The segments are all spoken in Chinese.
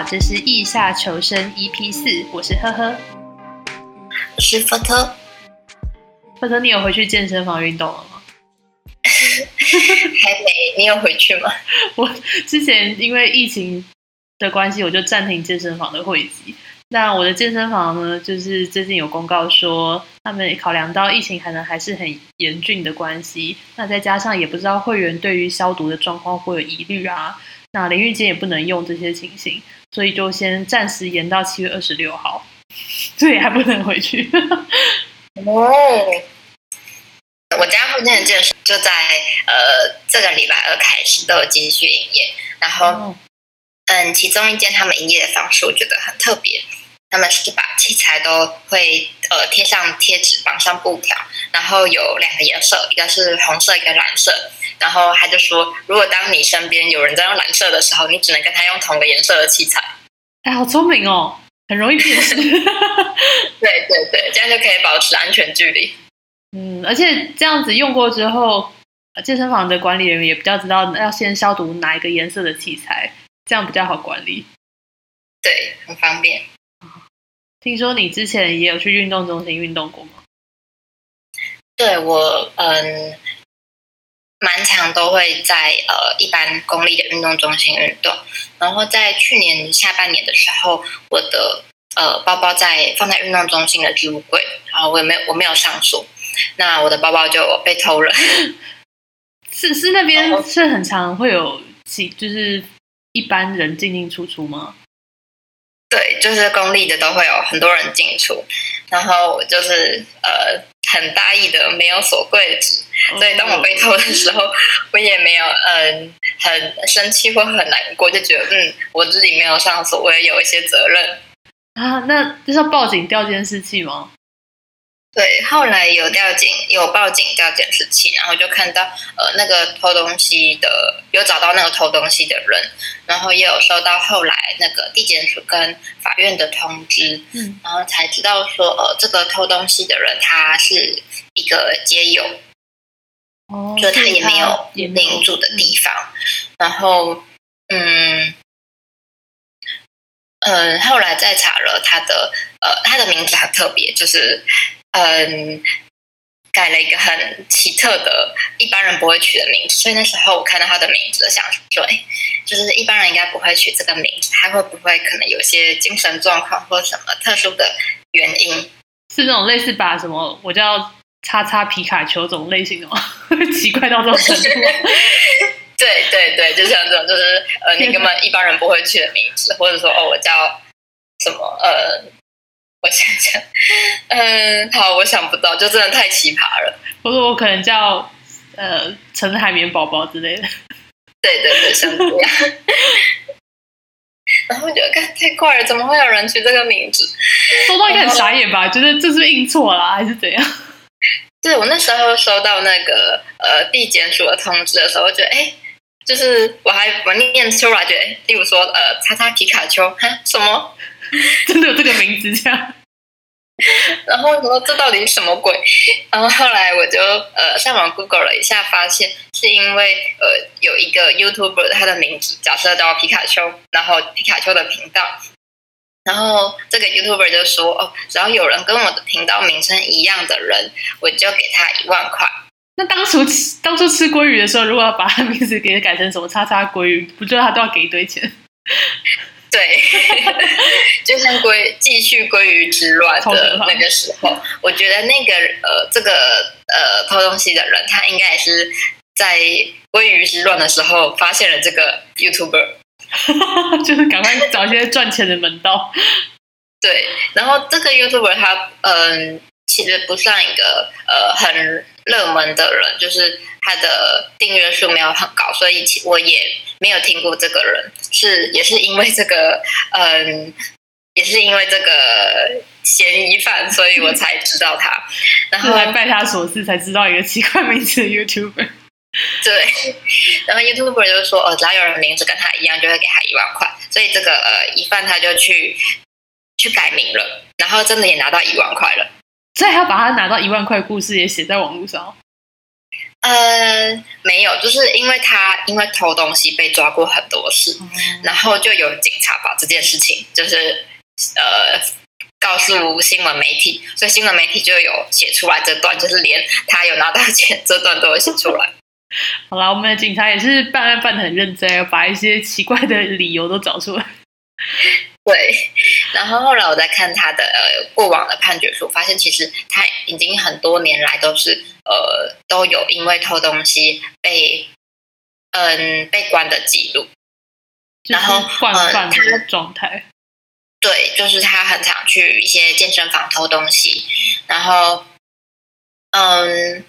好，这是意下求生 EP 四，我是呵呵，我是福特。福特，你有回去健身房运动了吗？还没，你有回去吗？我之前因为疫情的关系，我就暂停健身房的会籍。那我的健身房呢，就是最近有公告说，他们考量到疫情可能还是很严峻的关系，那再加上也不知道会员对于消毒的状况会有疑虑啊，那淋浴间也不能用这些情形，所以就先暂时延到七月二十六号，所以还不能回去。哦，我家附近的健身就在呃这个礼拜二开始都有继续营业，然后嗯，其中一间他们营业的方式我觉得很特别。他们是把器材都会呃贴上贴纸，绑上布条，然后有两个颜色，一个是红色，一个蓝色。然后他就说，如果当你身边有人在用蓝色的时候，你只能跟他用同个颜色的器材。哎，好聪明哦，很容易辨识。对对对，这样就可以保持安全距离。嗯，而且这样子用过之后，健身房的管理人员也比较知道要先消毒哪一个颜色的器材，这样比较好管理。对，很方便。听说你之前也有去运动中心运动过吗？对我，嗯，蛮常都会在呃一般公立的运动中心运动。然后在去年下半年的时候，我的呃包包在放在运动中心的置物柜，然后我也没有我没有上锁，那我的包包就被偷了。是是那边是很常会有几就是一般人进进出出吗？对，就是公立的都会有很多人进出，然后就是呃很大意的没有锁柜子，所以当我被偷的时候，我也没有嗯很生气或很难过，就觉得嗯我自己没有上锁，我也有一些责任啊。那就是要报警调监视器吗？对，后来有调警，有报警调监视器，然后就看到呃那个偷东西的，有找到那个偷东西的人，然后也有收到后来那个地检署跟法院的通知，嗯，然后才知道说呃这个偷东西的人他是一个街友，哦，就他也没有领住的地方，然后嗯嗯，后来再查了他的呃他的名字很特别，就是。嗯，改了一个很奇特的，一般人不会取的名字。所以那时候我看到他的名字，想说，哎，就是一般人应该不会取这个名字，他会不会可能有些精神状况或什么特殊的原因？是那种类似把什么我叫叉叉皮卡丘这种类型的吗？奇怪到这种程度？对对对，就像这种，就是呃，你根本一般人不会取的名字，或者说哦，我叫什么呃。我想想，嗯，好，我想不到，就真的太奇葩了。我说我可能叫呃陈海绵宝宝之类的。对对对，像这样。然后就看太快了，怎么会有人取这个名字？收到应该很傻眼吧？觉得这是印错了还是怎样？对我那时候收到那个呃地检署的通知的时候，我觉得哎，就是我还我念出来，觉得例如说呃叉叉皮卡丘，哈什么？真的有这个名字这样，然后我说这到底是什么鬼？然后后来我就呃上网 Google 了一下，发现是因为呃有一个 YouTuber 他的名字假设叫皮卡丘，然后皮卡丘的频道，然后这个 YouTuber 就说哦，只要有人跟我的频道名称一样的人，我就给他一万块。那当初吃当初吃鲑鱼的时候，如果要把他名字给改成什么叉叉鲑鱼，不就他都要给一堆钱？对，就像归继续归于之乱的那个时候，我觉得那个呃，这个呃偷东西的人，他应该也是在归于之乱的时候发现了这个 YouTuber，就是赶快找一些赚钱的门道。对，然后这个 YouTuber 他嗯，其实不算一个呃很热门的人，就是他的订阅数没有很高，所以我也。没有听过这个人，是也是因为这个，嗯，也是因为这个嫌疑犯，所以我才知道他，然后来拜他所赐，才知道一个奇怪名字的 YouTuber。对，然后 YouTuber 就说，哦，只要有人名字跟他一样，就会给他一万块，所以这个呃疑犯他就去去改名了，然后真的也拿到一万块了，所以他把他拿到一万块故事也写在网络上。呃，没没有，就是因为他因为偷东西被抓过很多次，然后就有警察把这件事情就是呃告诉新闻媒体，所以新闻媒体就有写出来这段，就是连他有拿到钱这段都有写出来。好了，我们的警察也是办案办的很认真，把一些奇怪的理由都找出来。对，然后后来我在看他的呃过往的判决书，发现其实他已经很多年来都是呃都有因为偷东西被嗯被关的记录，然后惯犯的状态。对，就是他很常去一些健身房偷东西，然后嗯。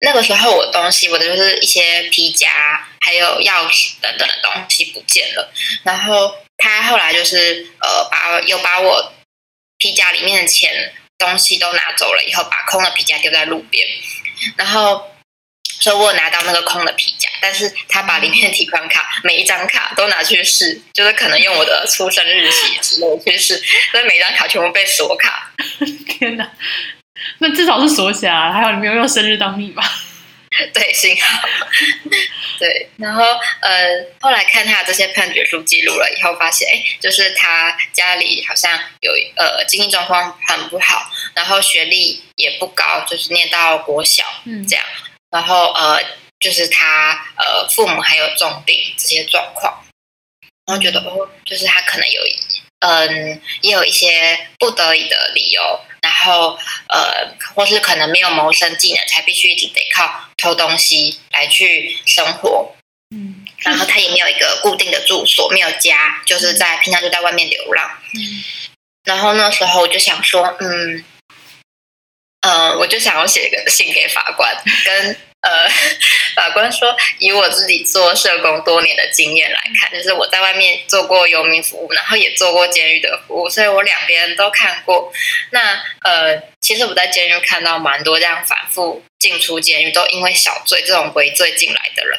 那个时候我东西，我的就是一些皮夹，还有钥匙等等的东西不见了。然后他后来就是呃，把又把我皮夹里面的钱东西都拿走了，以后把空的皮夹丢在路边。然后所以我拿到那个空的皮夹，但是他把里面的提款卡每一张卡都拿去试，就是可能用我的出生日期之类去试，所以每张卡全部被锁卡。天哪！那至少是锁起来，还好你没有用生日当密码。对，幸好。对，然后呃，后来看他这些判决书记录了以后，发现哎，就是他家里好像有呃经济状况很不好，然后学历也不高，就是念到国小嗯这样，然后呃，就是他呃父母还有重病这些状况，然后觉得哦，就是他可能有嗯，也有一些不得已的理由。然后，呃，或是可能没有谋生技能，才必须一直得靠偷东西来去生活。嗯，然后他也没有一个固定的住所，没有家，就是在平常就在外面流浪。嗯，然后那时候我就想说，嗯，呃，我就想要写一个信给法官，跟。呃，法官说，以我自己做社工多年的经验来看，就是我在外面做过游民服务，然后也做过监狱的服务，所以我两边都看过。那呃，其实我在监狱看到蛮多这样反复进出监狱，都因为小罪这种违罪进来的人，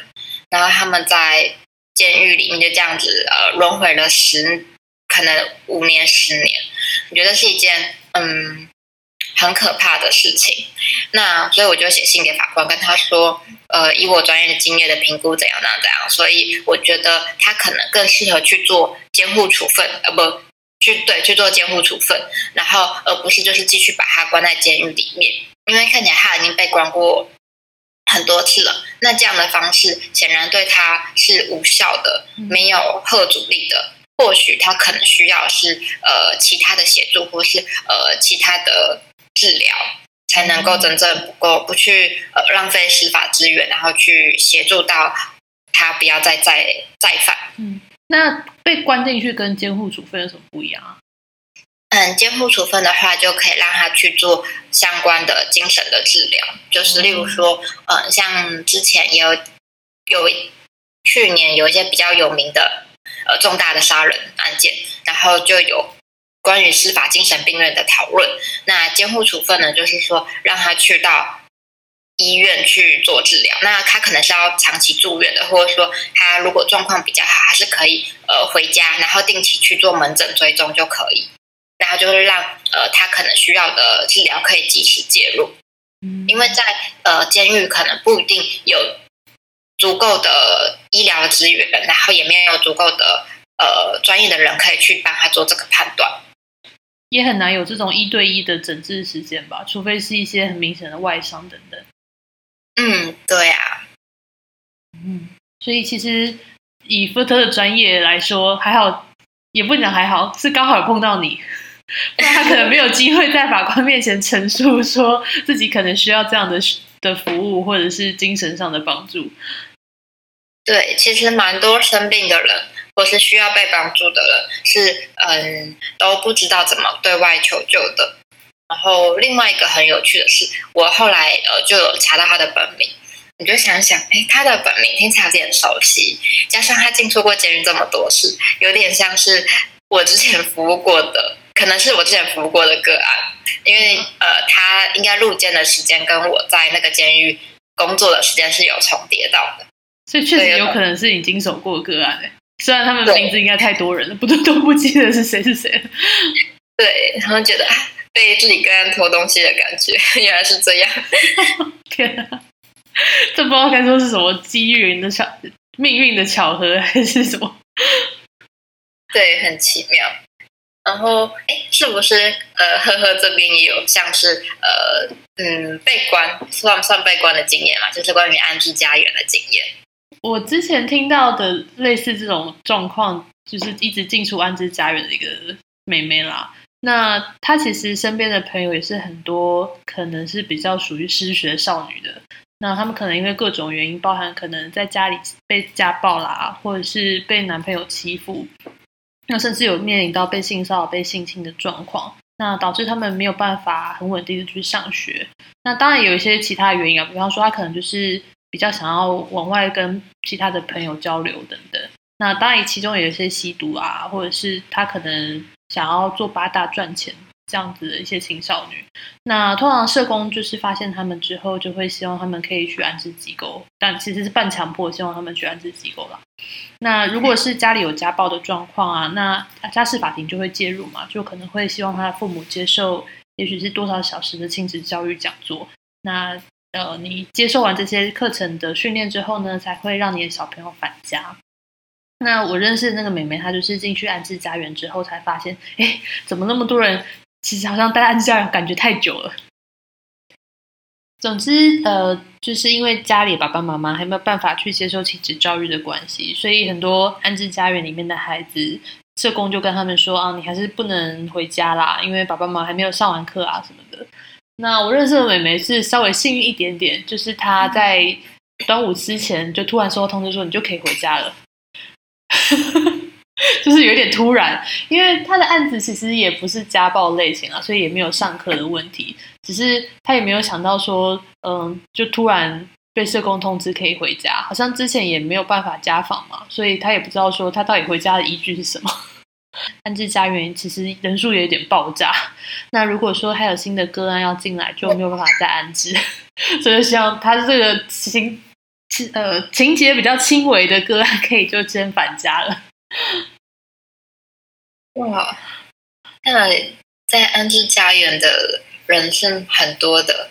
然后他们在监狱里面就这样子呃轮回了十，可能五年十年，我觉得是一件嗯。很可怕的事情，那所以我就写信给法官，跟他说，呃，以我专业的经验的评估怎样怎样怎样，所以我觉得他可能更适合去做监护处分，呃，不去对去做监护处分，然后而不是就是继续把他关在监狱里面，因为看起来他已经被关过很多次了，那这样的方式显然对他是无效的，没有贺阻力的，或许他可能需要是呃其他的协助，或是呃其他的。治疗才能够真正不够不去呃浪费司法资源，然后去协助到他不要再再再犯。嗯，那被关进去跟监护处分有什么不一样啊？嗯，监护处分的话，就可以让他去做相关的精神的治疗，就是例如说，嗯，像之前也有有去年有一些比较有名的呃重大的杀人案件，然后就有。关于司法精神病院的讨论，那监护处分呢？就是说让他去到医院去做治疗。那他可能是要长期住院的，或者说他如果状况比较好，还是可以呃回家，然后定期去做门诊追踪就可以。然后就是让呃他可能需要的治疗可以及时介入。嗯，因为在呃监狱可能不一定有足够的医疗资源，然后也没有足够的呃专业的人可以去帮他做这个判断。也很难有这种一对一的诊治时间吧，除非是一些很明显的外伤等等。嗯，对啊。嗯，所以其实以福特的专业来说，还好，也不讲还好，是刚好碰到你，不然他可能没有机会在法官面前陈述说自己可能需要这样的的服务，或者是精神上的帮助。对，其实蛮多生病的人。或是需要被帮助的人，是嗯都不知道怎么对外求救的。然后另外一个很有趣的是，我后来呃就有查到他的本名，你就想想，哎，他的本名听起来有点熟悉，加上他进出过监狱这么多次，有点像是我之前服务过的，可能是我之前服务过的个案，因为呃他应该入监的时间跟我在那个监狱工作的时间是有重叠到的，所以确实有可能是你经手过个案虽然他们名字应该太多人了，不都都不记得是谁是谁了。对，然后觉得被自己跟人偷东西的感觉，原来是这样。天哪！这不知道该说是什么机缘的巧命运的巧合还是什么？对，很奇妙。然后，哎，是不是呃，呵呵这边也有像是呃，嗯，被关算不算被关的经验嘛？就是关于安置家园的经验。我之前听到的类似这种状况，就是一直进出安置家园的一个妹妹啦。那她其实身边的朋友也是很多，可能是比较属于失学少女的。那他们可能因为各种原因，包含可能在家里被家暴啦，或者是被男朋友欺负。那甚至有面临到被性骚扰、被性侵的状况，那导致他们没有办法很稳定的去上学。那当然有一些其他原因啊，比方说他可能就是比较想要往外跟其他的朋友交流等等。那当然其中有一些吸毒啊，或者是他可能想要做八大赚钱。这样子的一些青少年，那通常社工就是发现他们之后，就会希望他们可以去安置机构，但其实是半强迫，希望他们去安置机构啦。那如果是家里有家暴的状况啊，那家事法庭就会介入嘛，就可能会希望他的父母接受，也许是多少小时的亲子教育讲座。那呃，你接受完这些课程的训练之后呢，才会让你的小朋友返家。那我认识那个妹妹，她就是进去安置家园之后，才发现，哎，怎么那么多人？其实好像待安置家园感觉太久了。总之，呃，就是因为家里爸爸妈妈还没有办法去接受亲子教育的关系，所以很多安置家园里面的孩子，社工就跟他们说啊，你还是不能回家啦，因为爸爸妈妈还没有上完课啊什么的。那我认识的美眉是稍微幸运一点点，就是她在端午之前就突然收到通知说，你就可以回家了。就是有点突然，因为他的案子其实也不是家暴类型啊，所以也没有上课的问题。只是他也没有想到说，嗯，就突然被社工通知可以回家，好像之前也没有办法家访嘛，所以他也不知道说他到底回家的依据是什么。安置家园其实人数也有点爆炸，那如果说还有新的个案要进来，就没有办法再安置，所以希望他这个情呃情节比较轻微的个案，可以就先返家了。哇，那在安置家园的人是很多的，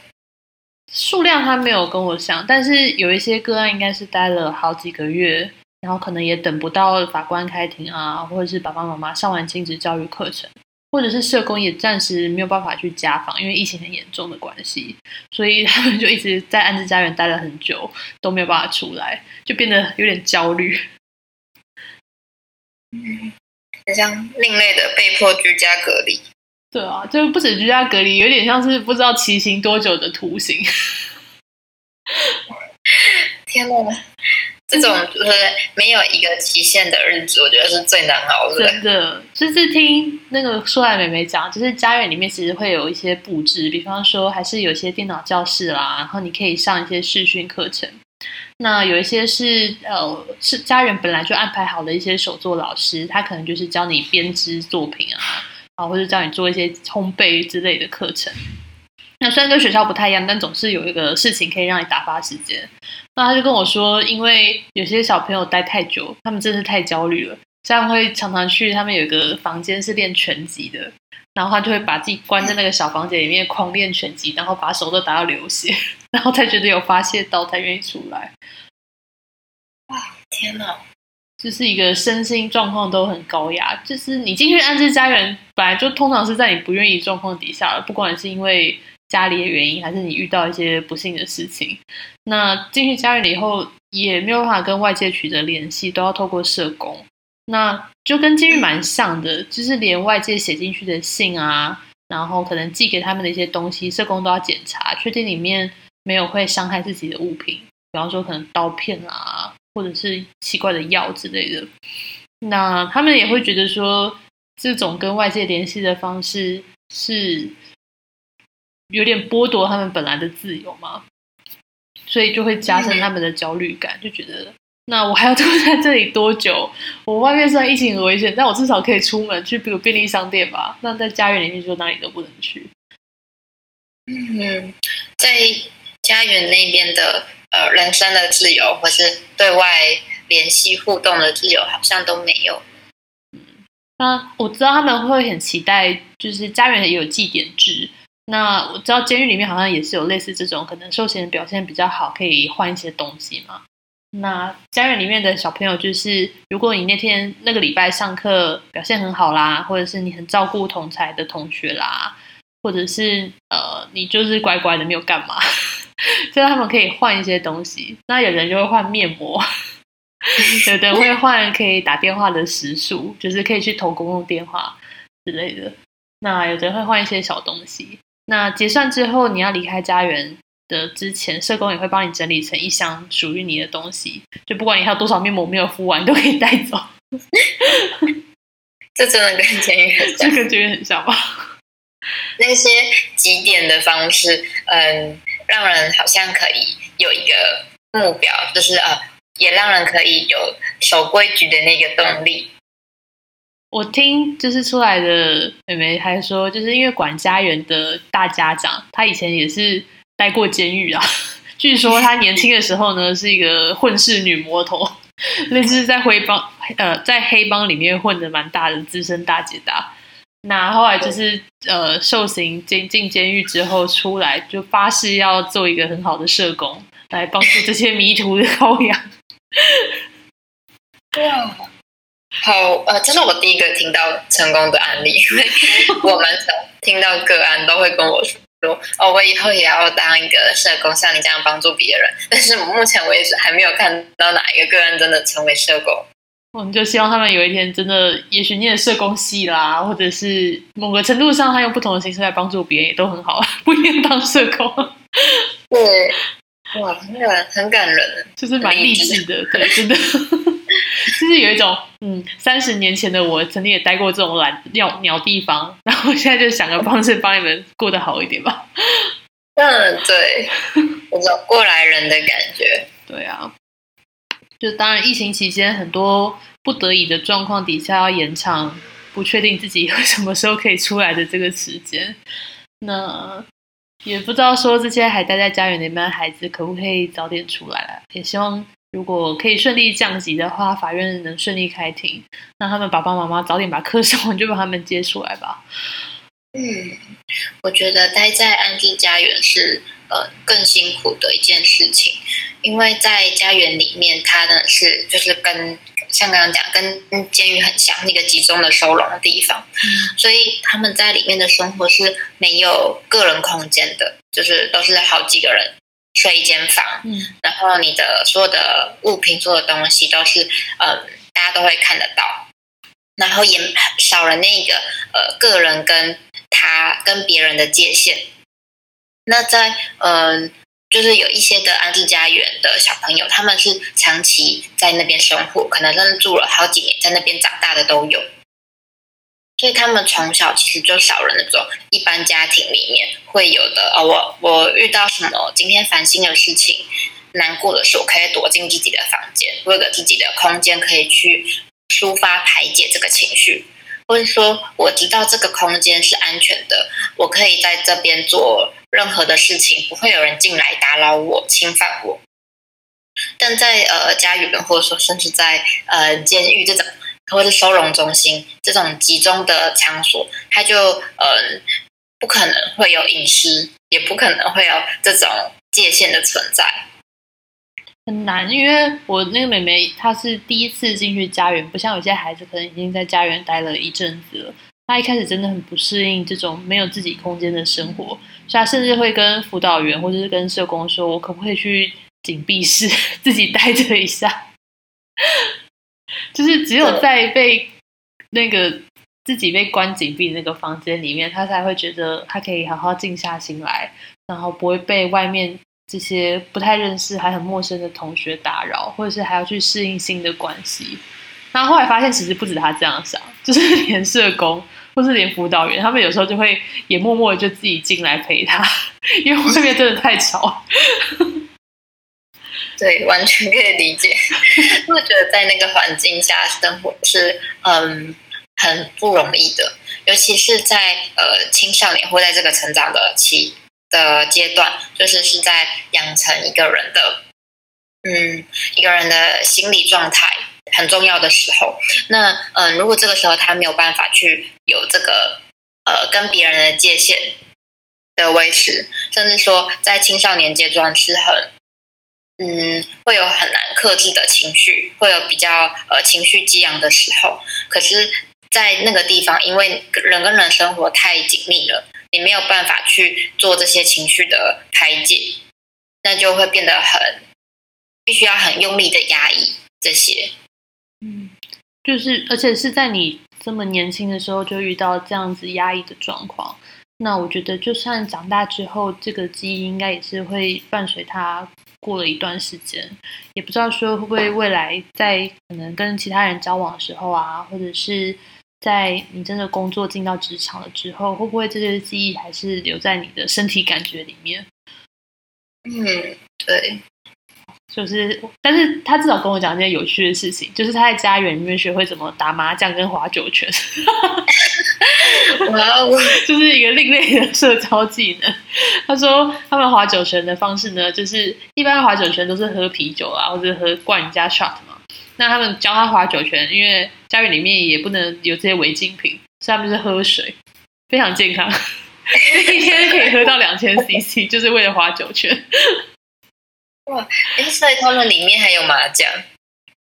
数量他没有跟我讲，但是有一些个案应该是待了好几个月，然后可能也等不到法官开庭啊，或者是爸爸妈妈上完亲子教育课程，或者是社工也暂时没有办法去家访，因为疫情很严重的关系，所以他们就一直在安置家园待了很久，都没有办法出来，就变得有点焦虑。嗯。很像另类的被迫居家隔离，对啊，就不止居家隔离，有点像是不知道骑行多久的徒刑。天哪，这种就是没有一个期限的日子，我觉得是最难熬的。真的，就是听那个说来美美讲，就是家园里面其实会有一些布置，比方说还是有些电脑教室啦，然后你可以上一些视讯课程。那有一些是呃，是家园本来就安排好的一些手作老师，他可能就是教你编织作品啊，啊，或者教你做一些烘焙之类的课程。那虽然跟学校不太一样，但总是有一个事情可以让你打发时间。那他就跟我说，因为有些小朋友待太久，他们真是太焦虑了，这样会常常去他们有一个房间是练拳击的。然后他就会把自己关在那个小房间里面狂练拳击，然后把手都打到流血，然后才觉得有发泄到，才愿意出来。哇，天哪！就是一个身心状况都很高压。就是你进去安置家园，本来就通常是在你不愿意状况底下了，不管是因为家里的原因，还是你遇到一些不幸的事情。那进去家园了以后，也没有办法跟外界取得联系，都要透过社工。那就跟监狱蛮像的，就是连外界写进去的信啊，然后可能寄给他们的一些东西，社工都要检查，确定里面没有会伤害自己的物品，比方说可能刀片啊，或者是奇怪的药之类的。那他们也会觉得说，这种跟外界联系的方式是有点剥夺他们本来的自由嘛，所以就会加深他们的焦虑感，就觉得。那我还要住在这里多久？我外面虽然疫情很危险，但我至少可以出门去，比如便利商店吧。那在家园里面就哪里都不能去。嗯，在家园那边的呃，人生的自由，或是对外联系互动的自由，好像都没有。嗯，那我知道他们会很期待，就是家园也有祭典制。那我知道监狱里面好像也是有类似这种，可能受刑人表现比较好，可以换一些东西嘛。那家园里面的小朋友，就是如果你那天那个礼拜上课表现很好啦，或者是你很照顾同才的同学啦，或者是呃你就是乖乖的没有干嘛，所以他们可以换一些东西。那有人就会换面膜，有的人会换可以打电话的时数，就是可以去投公共电话之类的。那有的人会换一些小东西。那结算之后，你要离开家园的之前，社工也会帮你整理成一箱属于你的东西。就不管你还有多少面膜没有敷完，都可以带走。这真的跟监狱很像，跟监狱很像吧？那些几点的方式，嗯，让人好像可以有一个目标，就是呃，也让人可以有守规矩的那个动力。我听就是出来的妹妹还说，就是因为管家园的大家长，他以前也是待过监狱啊。据说他年轻的时候呢，是一个混世女魔头，类似在黑帮呃在黑帮里面混的蛮大的资深大姐大。那后来就是呃受刑进进监狱之后出来，就发誓要做一个很好的社工，来帮助这些迷途的羔羊。对啊！好，呃，这是我第一个听到成功的案例，因为我们听到个案都会跟我说，哦，我以后也要当一个社工，像你这样帮助别人。但是目前为止还没有看到哪一个个案真的成为社工。我们就希望他们有一天真的，也许念社工系啦，或者是某个程度上，他用不同的形式来帮助别人，也都很好，不一定当社工。对，哇，很感很感人，就是蛮励志的，对，真的。就是有一种，嗯，三十年前的我曾经也待过这种懒鸟鸟地方，然后现在就想个方式帮你们过得好一点吧。嗯，对，有种过来人的感觉。对啊，就当然疫情期间很多不得已的状况底下要延长，不确定自己什么时候可以出来的这个时间，那也不知道说这些还待在家园那边的孩子可不可以早点出来了，也希望。如果可以顺利降级的话，法院能顺利开庭，那他们爸爸妈妈早点把课上完，就把他们接出来吧。嗯，我觉得待在安置家园是呃更辛苦的一件事情，因为在家园里面，它呢是就是跟像刚刚讲，跟监狱很像，那个集中的收容的地方，所以他们在里面的生活是没有个人空间的，就是都是好几个人。睡一间房，嗯，然后你的所有的物品、所有的东西都是，嗯，大家都会看得到，然后也少了那个呃个人跟他跟别人的界限。那在嗯，就是有一些的安置家园的小朋友，他们是长期在那边生活，可能真的住了好几年，在那边长大的都有。所以他们从小其实就少了那种一般家庭里面会有的哦，我我遇到什么今天烦心的事情、难过的事，我可以躲进自己的房间，有个自己的空间可以去抒发排解这个情绪，或者说我知道这个空间是安全的，我可以在这边做任何的事情，不会有人进来打扰我、侵犯我。但在呃家园，或者说甚至在呃监狱这种。或者收容中心这种集中的场所，它就嗯不可能会有隐私，也不可能会有这种界限的存在，很难。因为我那个妹妹她是第一次进去家园，不像有些孩子可能已经在家园待了一阵子了。她一开始真的很不适应这种没有自己空间的生活，所以她甚至会跟辅导员或者是跟社工说：“我可不可以去紧闭室自己待着一下？” 就是只有在被那个自己被关紧闭那个房间里面，他才会觉得他可以好好静下心来，然后不会被外面这些不太认识还很陌生的同学打扰，或者是还要去适应新的关系。然后后来发现，其实不止他这样想，就是 连社工或是连辅导员，他们有时候就会也默默的就自己进来陪他，因为外面真的太吵。对，完全可以理解。我觉得在那个环境下生活是嗯很不容易的，尤其是在呃青少年或在这个成长的期的阶段，就是是在养成一个人的嗯一个人的心理状态很重要的时候。那嗯，如果这个时候他没有办法去有这个呃跟别人的界限，的维持，甚至说在青少年阶段是很，嗯，会有很难克制的情绪，会有比较呃情绪激昂的时候。可是，在那个地方，因为人跟人生活太紧密了，你没有办法去做这些情绪的排解，那就会变得很必须要很用力的压抑这些。嗯，就是而且是在你这么年轻的时候就遇到这样子压抑的状况。那我觉得，就算长大之后，这个记忆应该也是会伴随他过了一段时间。也不知道说会不会未来在可能跟其他人交往的时候啊，或者是在你真的工作进到职场了之后，会不会这些记忆还是留在你的身体感觉里面？嗯，对。就是，但是他至少跟我讲一件有趣的事情，就是他在家园里面学会怎么打麻将跟划酒拳，哇哦，就是一个另类的社交技能。他说他们划酒泉的方式呢，就是一般划酒泉都是喝啤酒啊，或者喝灌人家 shot 嘛。那他们教他划酒泉，因为家园里面也不能有这些违禁品，所以他们就是喝水，非常健康，一天可以喝到两千 cc，就是为了划酒泉。哇，哎，所以他们里面还有麻将，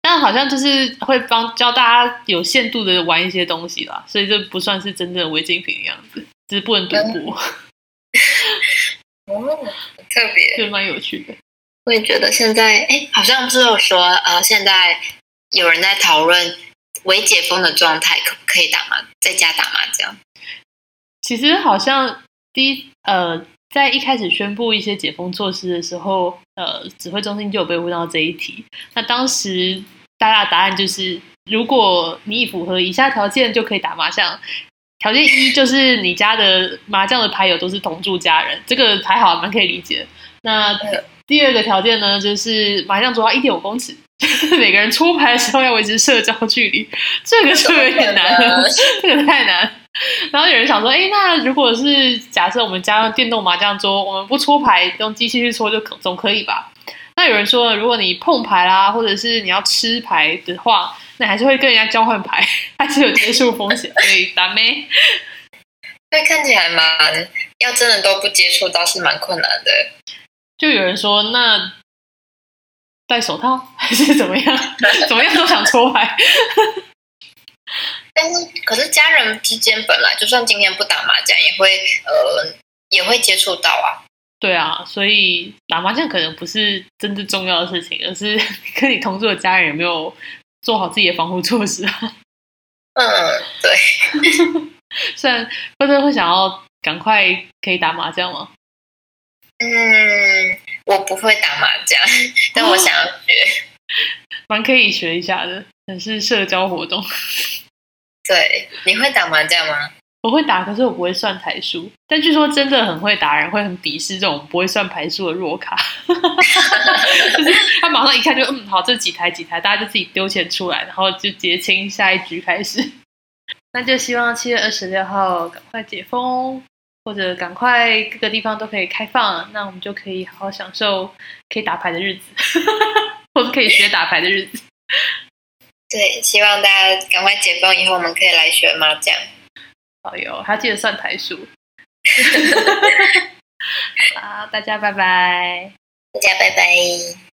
但好像就是会帮教大家有限度的玩一些东西啦，所以这不算是真正的违禁品的样子，只是不能赌博。哦，特别，就蛮有趣的。我也觉得现在，哎，好像不是有说，呃，现在有人在讨论未解封的状态可不可以打麻，在家打麻将。其实好像第一，呃。在一开始宣布一些解封措施的时候，呃，指挥中心就有被问到这一题。那当时大家的答案就是，如果你符合以下条件，就可以打麻将。条件一就是你家的麻将的牌友都是同住家人，这个还好，蛮可以理解。那第二个条件呢，就是麻将桌要一点五公尺，每个人出牌的时候要维持社交距离，这个是有点难，这个太难。然后有人想说，哎，那如果是假设我们加上电动麻将桌，我们不搓牌，用机器去搓就可总可以吧？那有人说，如果你碰牌啦，或者是你要吃牌的话，那还是会跟人家交换牌，还是有接触风险，所以打咩？那，看起来蛮要真的都不接触倒是蛮困难的。就有人说，那戴手套还是怎么样？怎么样都想搓牌。但是，可是家人之间本来就算今天不打麻将，也会呃也会接触到啊。对啊，所以打麻将可能不是真正重要的事情，而是 跟你同住的家人有没有做好自己的防护措施啊。嗯，对。虽然会不会会想要赶快可以打麻将吗？嗯，我不会打麻将，但我想要学，蛮可以学一下的，也是社交活动。对，你会打麻将吗？我会打，可是我不会算牌数。但据说真的很会打人会很鄙视这种不会算牌数的弱卡，就是他马上一看就嗯好，这几台几台，大家就自己丢钱出来，然后就结清下一局开始。那就希望七月二十六号赶快解封，或者赶快各个地方都可以开放，那我们就可以好好享受可以打牌的日子，或者可以学打牌的日子。对，希望大家赶快解封以后，我们可以来学麻将。好哟，还要记得算台数。好，大家拜拜。大家拜拜。